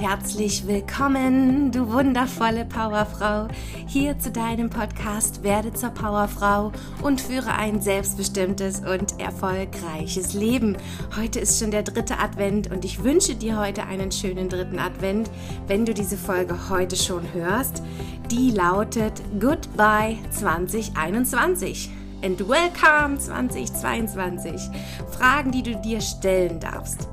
Herzlich willkommen, du wundervolle Powerfrau, hier zu deinem Podcast Werde zur Powerfrau und führe ein selbstbestimmtes und erfolgreiches Leben. Heute ist schon der dritte Advent und ich wünsche dir heute einen schönen dritten Advent, wenn du diese Folge heute schon hörst. Die lautet Goodbye 2021 and Welcome 2022. Fragen, die du dir stellen darfst.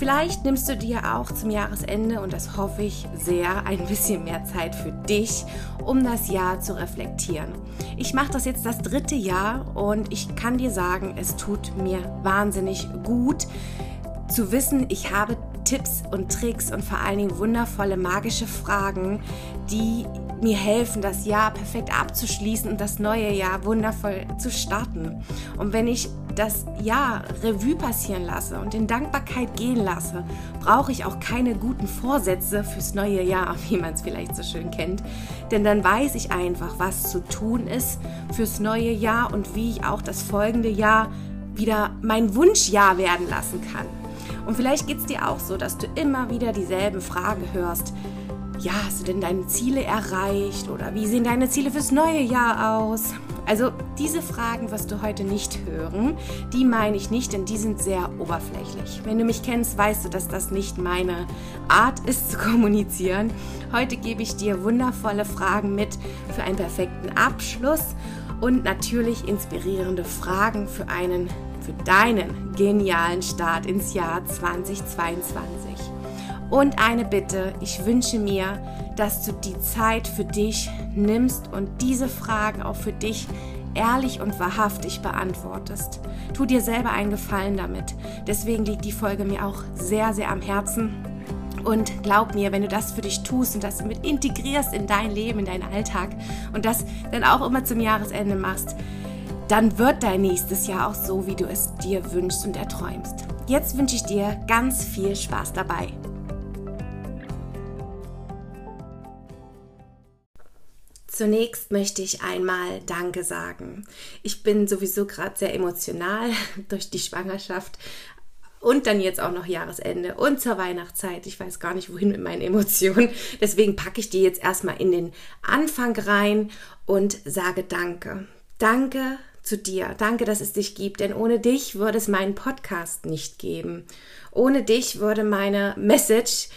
Vielleicht nimmst du dir auch zum Jahresende, und das hoffe ich sehr, ein bisschen mehr Zeit für dich, um das Jahr zu reflektieren. Ich mache das jetzt das dritte Jahr und ich kann dir sagen, es tut mir wahnsinnig gut zu wissen, ich habe Tipps und Tricks und vor allen Dingen wundervolle magische Fragen, die mir helfen, das Jahr perfekt abzuschließen und das neue Jahr wundervoll zu starten. Und wenn ich das Jahr Revue passieren lasse und in Dankbarkeit gehen lasse, brauche ich auch keine guten Vorsätze fürs neue Jahr, wie man es vielleicht so schön kennt. Denn dann weiß ich einfach, was zu tun ist fürs neue Jahr und wie ich auch das folgende Jahr wieder mein Wunschjahr werden lassen kann. Und vielleicht geht es dir auch so, dass du immer wieder dieselben Fragen hörst ja, hast du denn deine Ziele erreicht oder wie sehen deine Ziele fürs neue Jahr aus? Also diese Fragen wirst du heute nicht hören. Die meine ich nicht, denn die sind sehr oberflächlich. Wenn du mich kennst, weißt du, dass das nicht meine Art ist zu kommunizieren. Heute gebe ich dir wundervolle Fragen mit für einen perfekten Abschluss und natürlich inspirierende Fragen für einen, für deinen genialen Start ins Jahr 2022. Und eine Bitte, ich wünsche mir, dass du die Zeit für dich nimmst und diese Fragen auch für dich ehrlich und wahrhaftig beantwortest. Tu dir selber einen Gefallen damit. Deswegen liegt die Folge mir auch sehr, sehr am Herzen. Und glaub mir, wenn du das für dich tust und das mit integrierst in dein Leben, in deinen Alltag und das dann auch immer zum Jahresende machst, dann wird dein nächstes Jahr auch so, wie du es dir wünschst und erträumst. Jetzt wünsche ich dir ganz viel Spaß dabei. Zunächst möchte ich einmal Danke sagen. Ich bin sowieso gerade sehr emotional durch die Schwangerschaft und dann jetzt auch noch Jahresende und zur Weihnachtszeit. Ich weiß gar nicht, wohin mit meinen Emotionen. Deswegen packe ich die jetzt erstmal in den Anfang rein und sage Danke. Danke zu dir. Danke, dass es dich gibt, denn ohne dich würde es meinen Podcast nicht geben. Ohne dich würde meine Message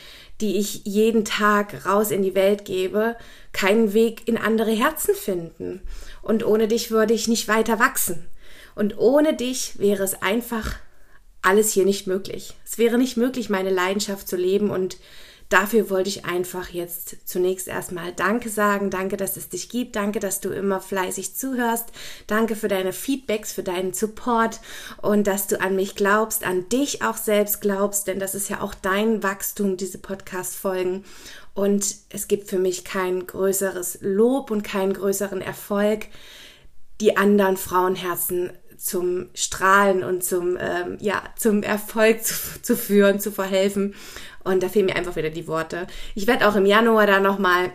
die ich jeden Tag raus in die Welt gebe, keinen Weg in andere Herzen finden. Und ohne dich würde ich nicht weiter wachsen. Und ohne dich wäre es einfach alles hier nicht möglich. Es wäre nicht möglich, meine Leidenschaft zu leben und dafür wollte ich einfach jetzt zunächst erstmal Danke sagen. Danke, dass es dich gibt. Danke, dass du immer fleißig zuhörst. Danke für deine Feedbacks, für deinen Support und dass du an mich glaubst, an dich auch selbst glaubst, denn das ist ja auch dein Wachstum, diese Podcast-Folgen. Und es gibt für mich kein größeres Lob und keinen größeren Erfolg, die anderen Frauenherzen zum Strahlen und zum, ähm, ja, zum Erfolg zu, zu führen, zu verhelfen. Und da fehlen mir einfach wieder die Worte. Ich werde auch im Januar da nochmal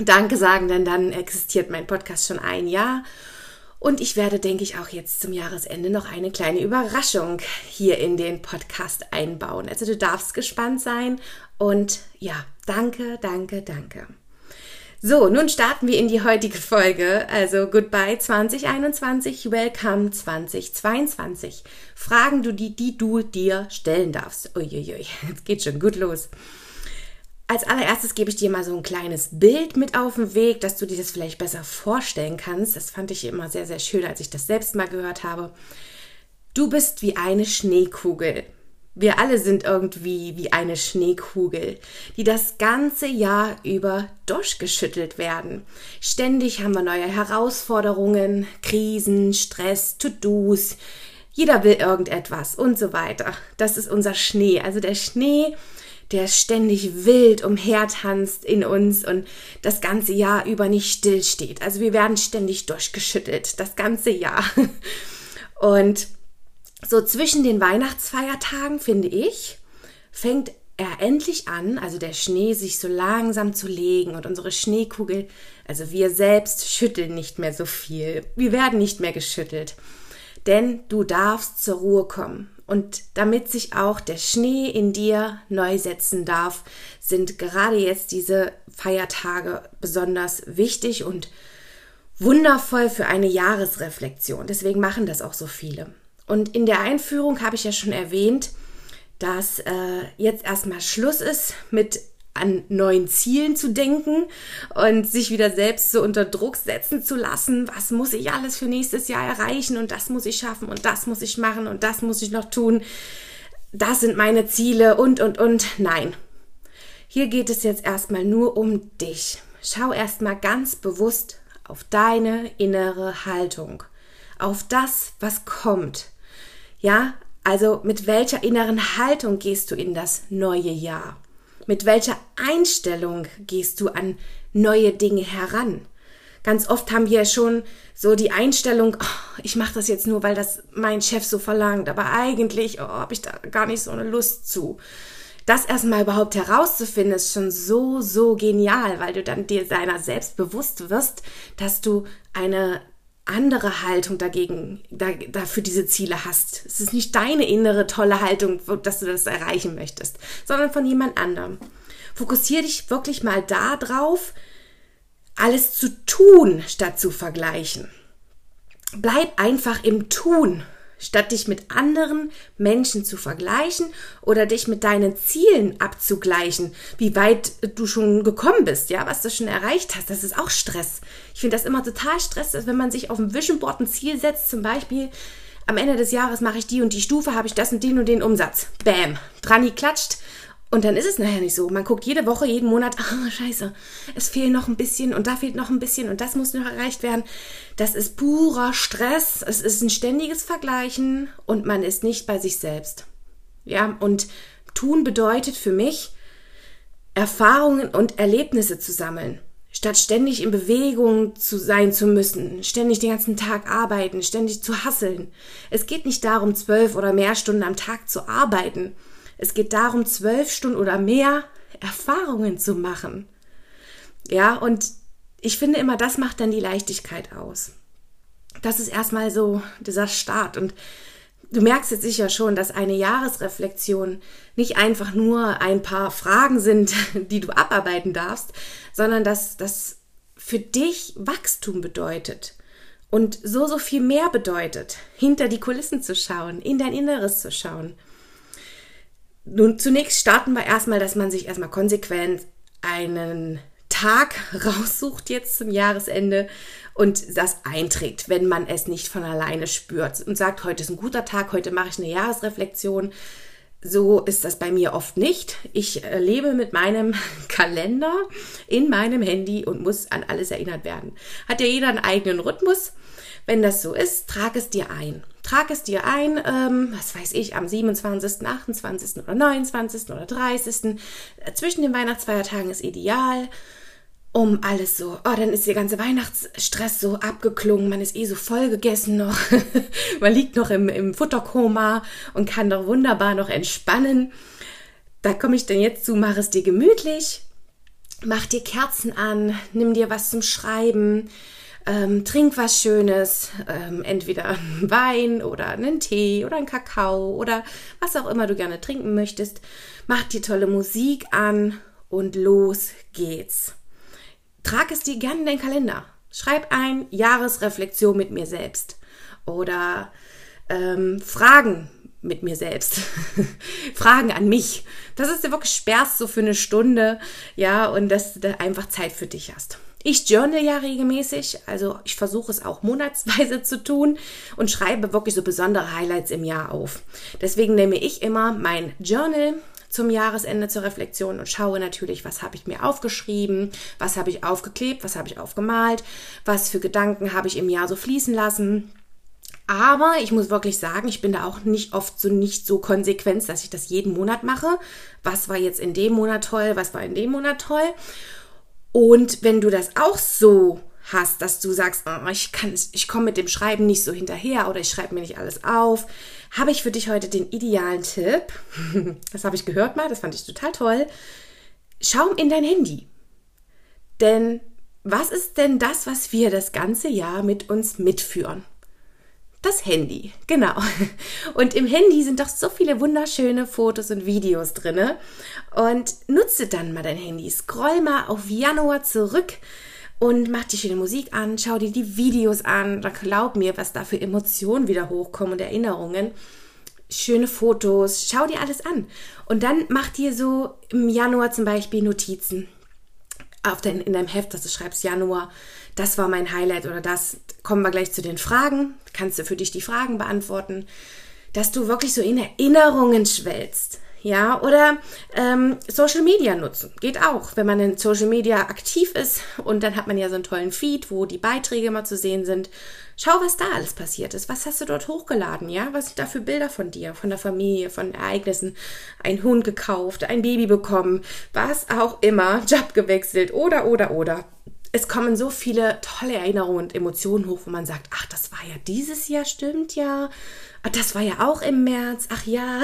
Danke sagen, denn dann existiert mein Podcast schon ein Jahr. Und ich werde, denke ich, auch jetzt zum Jahresende noch eine kleine Überraschung hier in den Podcast einbauen. Also du darfst gespannt sein. Und ja, danke, danke, danke. So, nun starten wir in die heutige Folge. Also Goodbye 2021, Welcome 2022. Fragen du die, die du dir stellen darfst. Uiuiui, jetzt geht schon gut los. Als allererstes gebe ich dir mal so ein kleines Bild mit auf den Weg, dass du dir das vielleicht besser vorstellen kannst. Das fand ich immer sehr, sehr schön, als ich das selbst mal gehört habe. Du bist wie eine Schneekugel. Wir alle sind irgendwie wie eine Schneekugel, die das ganze Jahr über durchgeschüttelt werden. Ständig haben wir neue Herausforderungen, Krisen, Stress, To-Dos. Jeder will irgendetwas und so weiter. Das ist unser Schnee. Also der Schnee, der ständig wild umhertanzt in uns und das ganze Jahr über nicht stillsteht. Also wir werden ständig durchgeschüttelt, das ganze Jahr. Und so zwischen den Weihnachtsfeiertagen, finde ich, fängt er endlich an, also der Schnee sich so langsam zu legen und unsere Schneekugel, also wir selbst schütteln nicht mehr so viel. Wir werden nicht mehr geschüttelt. Denn du darfst zur Ruhe kommen. Und damit sich auch der Schnee in dir neu setzen darf, sind gerade jetzt diese Feiertage besonders wichtig und wundervoll für eine Jahresreflexion. Deswegen machen das auch so viele. Und in der Einführung habe ich ja schon erwähnt, dass äh, jetzt erstmal Schluss ist mit an neuen Zielen zu denken und sich wieder selbst so unter Druck setzen zu lassen. Was muss ich alles für nächstes Jahr erreichen und das muss ich schaffen und das muss ich machen und das muss ich noch tun. Das sind meine Ziele und, und, und. Nein. Hier geht es jetzt erstmal nur um dich. Schau erstmal ganz bewusst auf deine innere Haltung, auf das, was kommt. Ja, also mit welcher inneren Haltung gehst du in das neue Jahr? Mit welcher Einstellung gehst du an neue Dinge heran? Ganz oft haben wir schon so die Einstellung, oh, ich mache das jetzt nur, weil das mein Chef so verlangt, aber eigentlich oh, habe ich da gar nicht so eine Lust zu. Das erstmal überhaupt herauszufinden, ist schon so, so genial, weil du dann dir deiner selbst bewusst wirst, dass du eine andere Haltung dagegen, da, dafür diese Ziele hast. Es ist nicht deine innere tolle Haltung, dass du das erreichen möchtest, sondern von jemand anderem. Fokussiere dich wirklich mal darauf, alles zu tun, statt zu vergleichen. Bleib einfach im Tun statt dich mit anderen Menschen zu vergleichen oder dich mit deinen Zielen abzugleichen, wie weit du schon gekommen bist, ja, was du schon erreicht hast, das ist auch Stress. Ich finde das immer total Stress, dass wenn man sich auf dem Vision Board ein Ziel setzt, zum Beispiel, am Ende des Jahres mache ich die und die Stufe, habe ich das und den und den Umsatz. Bam, Drani klatscht, und dann ist es nachher nicht so. Man guckt jede Woche, jeden Monat, ah, scheiße, es fehlt noch ein bisschen und da fehlt noch ein bisschen und das muss noch erreicht werden. Das ist purer Stress. Es ist ein ständiges Vergleichen und man ist nicht bei sich selbst. Ja, und tun bedeutet für mich, Erfahrungen und Erlebnisse zu sammeln. Statt ständig in Bewegung zu sein zu müssen, ständig den ganzen Tag arbeiten, ständig zu hasseln. Es geht nicht darum, zwölf oder mehr Stunden am Tag zu arbeiten es geht darum, zwölf Stunden oder mehr Erfahrungen zu machen. Ja, und ich finde immer, das macht dann die Leichtigkeit aus. Das ist erstmal so dieser Start. Und du merkst jetzt sicher schon, dass eine Jahresreflexion nicht einfach nur ein paar Fragen sind, die du abarbeiten darfst, sondern dass das für dich Wachstum bedeutet und so, so viel mehr bedeutet, hinter die Kulissen zu schauen, in dein Inneres zu schauen. Nun, zunächst starten wir erstmal, dass man sich erstmal konsequent einen Tag raussucht jetzt zum Jahresende und das einträgt, wenn man es nicht von alleine spürt und sagt, heute ist ein guter Tag, heute mache ich eine Jahresreflexion. So ist das bei mir oft nicht. Ich äh, lebe mit meinem Kalender in meinem Handy und muss an alles erinnert werden. Hat ja jeder einen eigenen Rhythmus. Wenn das so ist, trag es dir ein. Trag es dir ein, ähm, was weiß ich, am 27., 28. oder 29. oder 30. Äh, zwischen den Weihnachtsfeiertagen ist ideal um alles so, oh, dann ist der ganze Weihnachtsstress so abgeklungen, man ist eh so voll gegessen noch, man liegt noch im, im Futterkoma und kann doch wunderbar noch entspannen. Da komme ich dann jetzt zu, mach es dir gemütlich, mach dir Kerzen an, nimm dir was zum Schreiben, ähm, trink was Schönes, ähm, entweder Wein oder einen Tee oder einen Kakao oder was auch immer du gerne trinken möchtest. Mach dir tolle Musik an und los geht's. Trag es dir gerne in deinen Kalender. Schreib ein Jahresreflexion mit mir selbst oder ähm, Fragen mit mir selbst. Fragen an mich. Das ist dir wirklich sperrst so für eine Stunde, ja, und dass du einfach Zeit für dich hast. Ich journal ja regelmäßig, also ich versuche es auch monatsweise zu tun und schreibe wirklich so besondere Highlights im Jahr auf. Deswegen nehme ich immer mein Journal zum Jahresende zur Reflexion und schaue natürlich, was habe ich mir aufgeschrieben, was habe ich aufgeklebt, was habe ich aufgemalt, was für Gedanken habe ich im Jahr so fließen lassen. Aber ich muss wirklich sagen, ich bin da auch nicht oft so nicht so konsequent, dass ich das jeden Monat mache. Was war jetzt in dem Monat toll, was war in dem Monat toll? Und wenn du das auch so hast, dass du sagst, oh, ich ich komme mit dem Schreiben nicht so hinterher oder ich schreibe mir nicht alles auf, habe ich für dich heute den idealen Tipp. Das habe ich gehört mal, das fand ich total toll. Schau in dein Handy. Denn was ist denn das, was wir das ganze Jahr mit uns mitführen? Das Handy, genau. Und im Handy sind doch so viele wunderschöne Fotos und Videos drinne. Und nutze dann mal dein Handy. Scroll mal auf Januar zurück und mach die schöne Musik an, schau dir die Videos an. Da glaub mir, was da für Emotionen wieder hochkommen und Erinnerungen. Schöne Fotos, schau dir alles an. Und dann mach dir so im Januar zum Beispiel Notizen auf dein, in deinem Heft, dass du schreibst Januar, das war mein Highlight oder das. Kommen wir gleich zu den Fragen. Kannst du für dich die Fragen beantworten, dass du wirklich so in Erinnerungen schwelst. Ja, oder ähm, Social Media nutzen. Geht auch, wenn man in Social Media aktiv ist und dann hat man ja so einen tollen Feed, wo die Beiträge mal zu sehen sind. Schau, was da alles passiert ist. Was hast du dort hochgeladen? Ja, was sind da für Bilder von dir, von der Familie, von Ereignissen? Ein Hund gekauft, ein Baby bekommen, was auch immer, Job gewechselt oder, oder, oder es kommen so viele tolle Erinnerungen und Emotionen hoch, wo man sagt, ach, das war ja dieses Jahr, stimmt ja. Ach, das war ja auch im März, ach ja.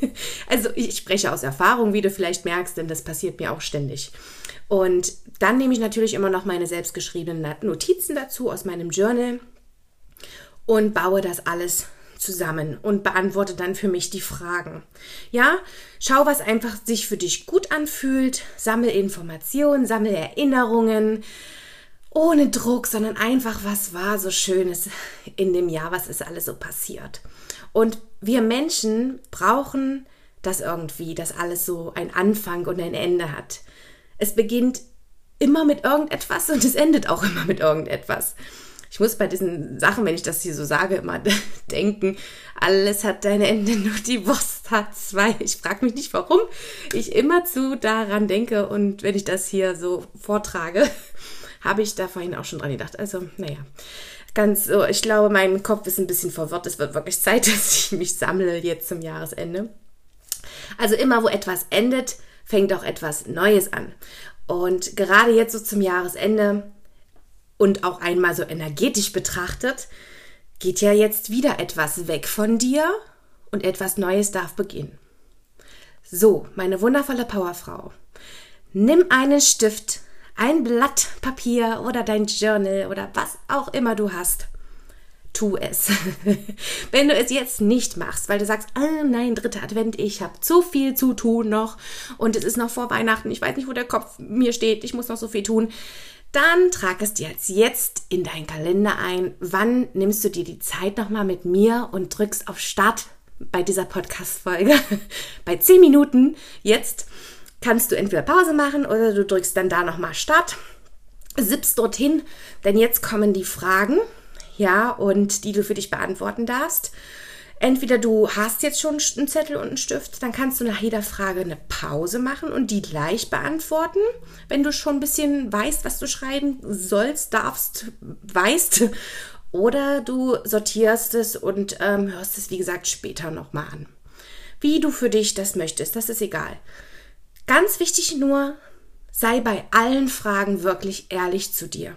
also ich spreche aus Erfahrung, wie du vielleicht merkst, denn das passiert mir auch ständig. Und dann nehme ich natürlich immer noch meine selbstgeschriebenen Notizen dazu aus meinem Journal und baue das alles zusammen und beantworte dann für mich die Fragen. Ja, schau, was einfach sich für dich gut anfühlt, sammel Informationen, sammel Erinnerungen, ohne Druck, sondern einfach, was war so Schönes in dem Jahr, was ist alles so passiert. Und wir Menschen brauchen das irgendwie, dass alles so ein Anfang und ein Ende hat. Es beginnt immer mit irgendetwas und es endet auch immer mit irgendetwas ich muss bei diesen Sachen, wenn ich das hier so sage, immer denken, alles hat ein Ende, nur die Wurst hat zwei. Ich frage mich nicht, warum ich immer zu daran denke und wenn ich das hier so vortrage, habe ich da vorhin auch schon dran gedacht. Also, naja, ganz so, ich glaube, mein Kopf ist ein bisschen verwirrt. Es wird wirklich Zeit, dass ich mich sammle jetzt zum Jahresende. Also immer, wo etwas endet, fängt auch etwas Neues an. Und gerade jetzt so zum Jahresende und auch einmal so energetisch betrachtet, geht ja jetzt wieder etwas weg von dir und etwas Neues darf beginnen. So, meine wundervolle Powerfrau, nimm einen Stift, ein Blatt Papier oder dein Journal oder was auch immer du hast. Tu es. Wenn du es jetzt nicht machst, weil du sagst, ah, nein, dritter Advent, ich habe zu viel zu tun noch und es ist noch vor Weihnachten, ich weiß nicht, wo der Kopf mir steht, ich muss noch so viel tun, dann trag es dir jetzt, jetzt in deinen Kalender ein. Wann nimmst du dir die Zeit nochmal mit mir und drückst auf Start bei dieser Podcast-Folge? bei 10 Minuten jetzt kannst du entweder Pause machen oder du drückst dann da nochmal Start, sippst dorthin, denn jetzt kommen die Fragen, ja, und die du für dich beantworten darfst. Entweder du hast jetzt schon einen Zettel und einen Stift, dann kannst du nach jeder Frage eine Pause machen und die gleich beantworten, wenn du schon ein bisschen weißt, was du schreiben sollst, darfst, weißt. Oder du sortierst es und ähm, hörst es, wie gesagt, später nochmal an. Wie du für dich das möchtest, das ist egal. Ganz wichtig nur, sei bei allen Fragen wirklich ehrlich zu dir.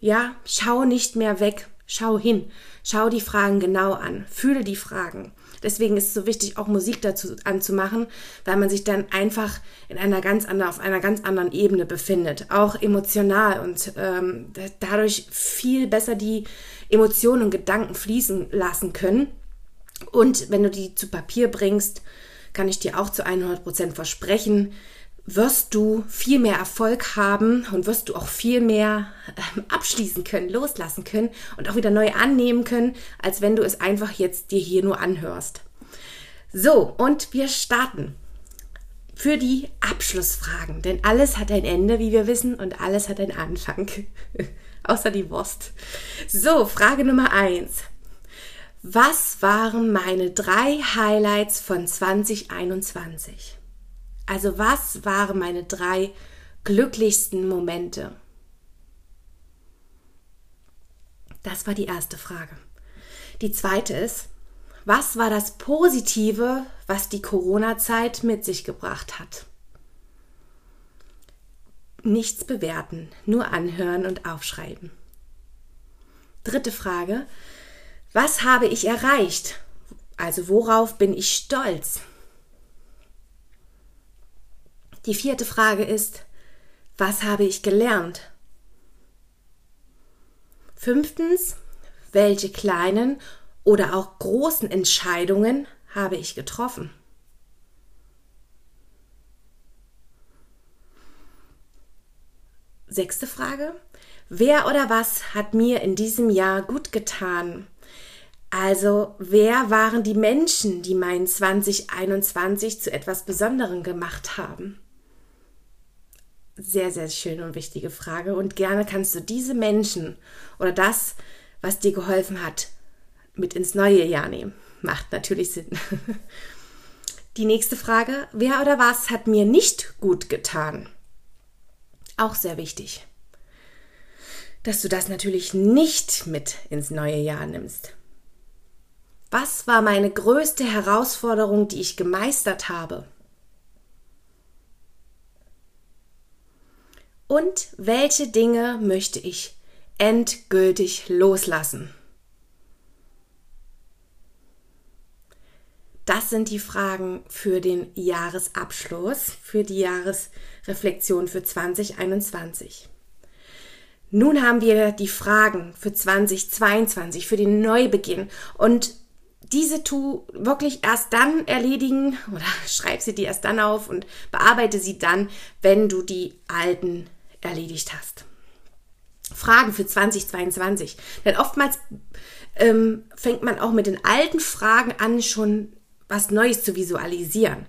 Ja, schau nicht mehr weg, schau hin. Schau die Fragen genau an, fühle die Fragen. Deswegen ist es so wichtig, auch Musik dazu anzumachen, weil man sich dann einfach in einer ganz anderen, auf einer ganz anderen Ebene befindet, auch emotional und ähm, dadurch viel besser die Emotionen und Gedanken fließen lassen können. Und wenn du die zu Papier bringst, kann ich dir auch zu 100 Prozent versprechen, wirst du viel mehr Erfolg haben und wirst du auch viel mehr ähm, abschließen können, loslassen können und auch wieder neu annehmen können, als wenn du es einfach jetzt dir hier nur anhörst. So, und wir starten für die Abschlussfragen, denn alles hat ein Ende, wie wir wissen, und alles hat einen Anfang, außer die Wurst. So, Frage Nummer eins. Was waren meine drei Highlights von 2021? Also was waren meine drei glücklichsten Momente? Das war die erste Frage. Die zweite ist, was war das Positive, was die Corona-Zeit mit sich gebracht hat? Nichts bewerten, nur anhören und aufschreiben. Dritte Frage, was habe ich erreicht? Also worauf bin ich stolz? Die vierte Frage ist, was habe ich gelernt? Fünftens, welche kleinen oder auch großen Entscheidungen habe ich getroffen? Sechste Frage. Wer oder was hat mir in diesem Jahr gut getan? Also, wer waren die Menschen, die mein 2021 zu etwas Besonderem gemacht haben? Sehr, sehr schöne und wichtige Frage. Und gerne kannst du diese Menschen oder das, was dir geholfen hat, mit ins neue Jahr nehmen. Macht natürlich Sinn. Die nächste Frage. Wer oder was hat mir nicht gut getan? Auch sehr wichtig. Dass du das natürlich nicht mit ins neue Jahr nimmst. Was war meine größte Herausforderung, die ich gemeistert habe? Und welche Dinge möchte ich endgültig loslassen? Das sind die Fragen für den Jahresabschluss, für die Jahresreflexion für 2021. Nun haben wir die Fragen für 2022, für den Neubeginn und diese tu wirklich erst dann erledigen oder schreib sie dir erst dann auf und bearbeite sie dann, wenn du die alten erledigt hast. Fragen für 2022. Denn oftmals ähm, fängt man auch mit den alten Fragen an, schon was Neues zu visualisieren.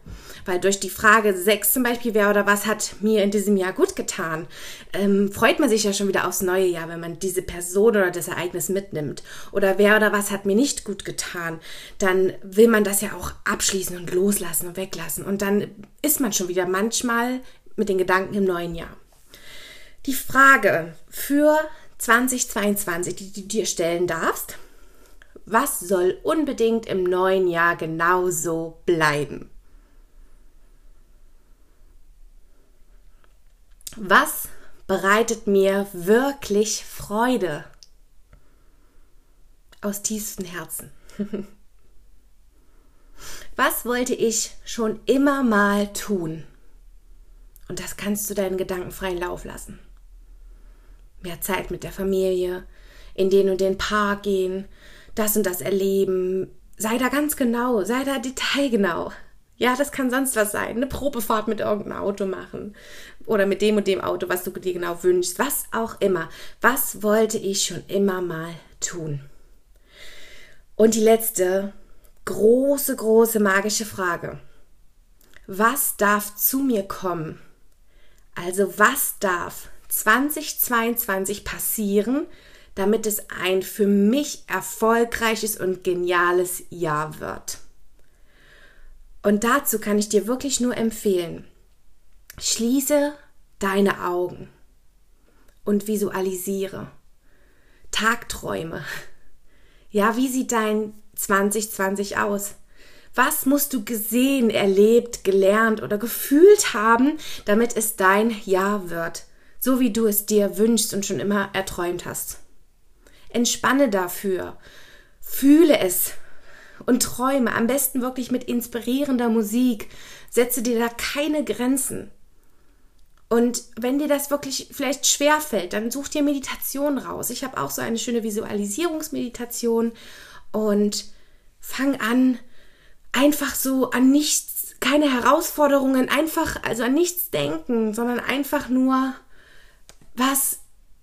Weil durch die Frage 6 zum Beispiel, wer oder was hat mir in diesem Jahr gut getan, ähm, freut man sich ja schon wieder aufs neue Jahr, wenn man diese Person oder das Ereignis mitnimmt. Oder wer oder was hat mir nicht gut getan, dann will man das ja auch abschließen und loslassen und weglassen. Und dann ist man schon wieder manchmal mit den Gedanken im neuen Jahr. Die Frage für 2022, die du dir stellen darfst, was soll unbedingt im neuen Jahr genauso bleiben? Was bereitet mir wirklich Freude? Aus tiefstem Herzen. Was wollte ich schon immer mal tun? Und das kannst du deinen Gedanken freien Lauf lassen. Mehr Zeit mit der Familie, in den und den Park gehen, das und das erleben. Sei da ganz genau, sei da detailgenau. Ja, das kann sonst was sein. Eine Probefahrt mit irgendeinem Auto machen. Oder mit dem und dem Auto, was du dir genau wünschst. Was auch immer. Was wollte ich schon immer mal tun? Und die letzte große, große magische Frage. Was darf zu mir kommen? Also was darf 2022 passieren, damit es ein für mich erfolgreiches und geniales Jahr wird. Und dazu kann ich dir wirklich nur empfehlen, schließe deine Augen und visualisiere. Tagträume. Ja, wie sieht dein 2020 aus? Was musst du gesehen, erlebt, gelernt oder gefühlt haben, damit es dein Jahr wird, so wie du es dir wünschst und schon immer erträumt hast? Entspanne dafür. Fühle es und träume. Am besten wirklich mit inspirierender Musik. Setze dir da keine Grenzen. Und wenn dir das wirklich vielleicht schwer fällt, dann such dir Meditation raus. Ich habe auch so eine schöne Visualisierungsmeditation und fang an, einfach so an nichts, keine Herausforderungen, einfach, also an nichts denken, sondern einfach nur was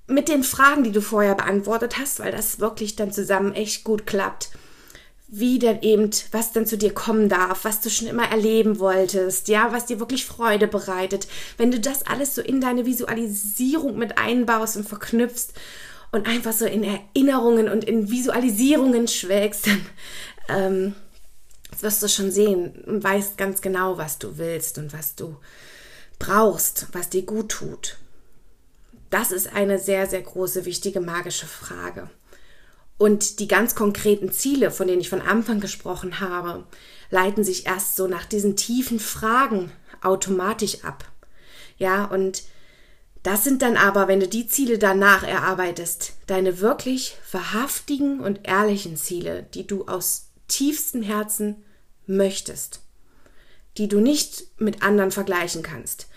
mit den Fragen, die du vorher beantwortet hast, weil das wirklich dann zusammen echt gut klappt. Wie denn eben, was dann zu dir kommen darf, was du schon immer erleben wolltest, ja, was dir wirklich Freude bereitet. Wenn du das alles so in deine Visualisierung mit einbaust und verknüpfst und einfach so in Erinnerungen und in Visualisierungen schwelgst, dann ähm, wirst du schon sehen und weißt ganz genau, was du willst und was du brauchst, was dir gut tut. Das ist eine sehr, sehr große, wichtige, magische Frage. Und die ganz konkreten Ziele, von denen ich von Anfang gesprochen habe, leiten sich erst so nach diesen tiefen Fragen automatisch ab. Ja, und das sind dann aber, wenn du die Ziele danach erarbeitest, deine wirklich wahrhaftigen und ehrlichen Ziele, die du aus tiefstem Herzen möchtest, die du nicht mit anderen vergleichen kannst,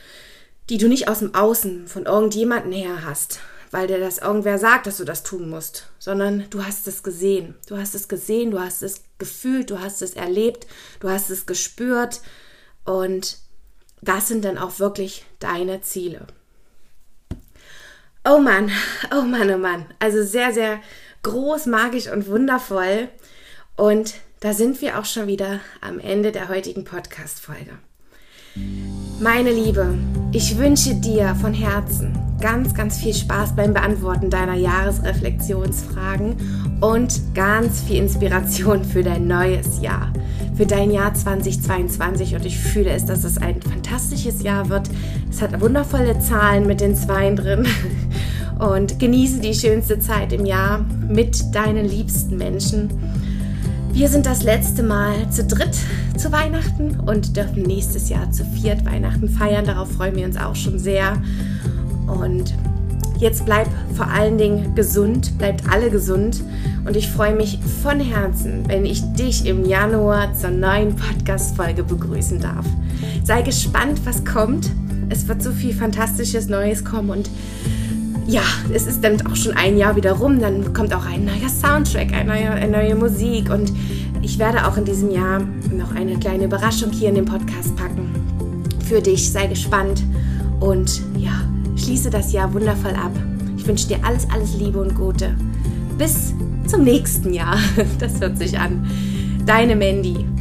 die du nicht aus dem Außen von irgendjemandem her hast, weil dir das irgendwer sagt, dass du das tun musst, sondern du hast es gesehen. Du hast es gesehen, du hast es gefühlt, du hast es erlebt, du hast es gespürt und das sind dann auch wirklich deine Ziele. Oh Mann, oh Mann, oh Mann. Also sehr, sehr groß, magisch und wundervoll. Und da sind wir auch schon wieder am Ende der heutigen Podcast-Folge. Meine Liebe, ich wünsche dir von Herzen ganz, ganz viel Spaß beim Beantworten deiner Jahresreflexionsfragen und ganz viel Inspiration für dein neues Jahr, für dein Jahr 2022. Und ich fühle es, dass es ein fantastisches Jahr wird. Es hat wundervolle Zahlen mit den Zweien drin. Und genieße die schönste Zeit im Jahr mit deinen liebsten Menschen wir sind das letzte Mal zu dritt zu Weihnachten und dürfen nächstes Jahr zu viert Weihnachten feiern. Darauf freuen wir uns auch schon sehr. Und jetzt bleib vor allen Dingen gesund, bleibt alle gesund. Und ich freue mich von Herzen, wenn ich dich im Januar zur neuen Podcast-Folge begrüßen darf. Sei gespannt, was kommt. Es wird so viel Fantastisches Neues kommen und ja, es ist dann auch schon ein Jahr wieder rum, dann kommt auch ein neuer Soundtrack, eine neue, eine neue Musik und ich werde auch in diesem Jahr noch eine kleine Überraschung hier in den Podcast packen. Für dich, sei gespannt und ja, schließe das Jahr wundervoll ab. Ich wünsche dir alles, alles Liebe und Gute. Bis zum nächsten Jahr. Das hört sich an. Deine Mandy.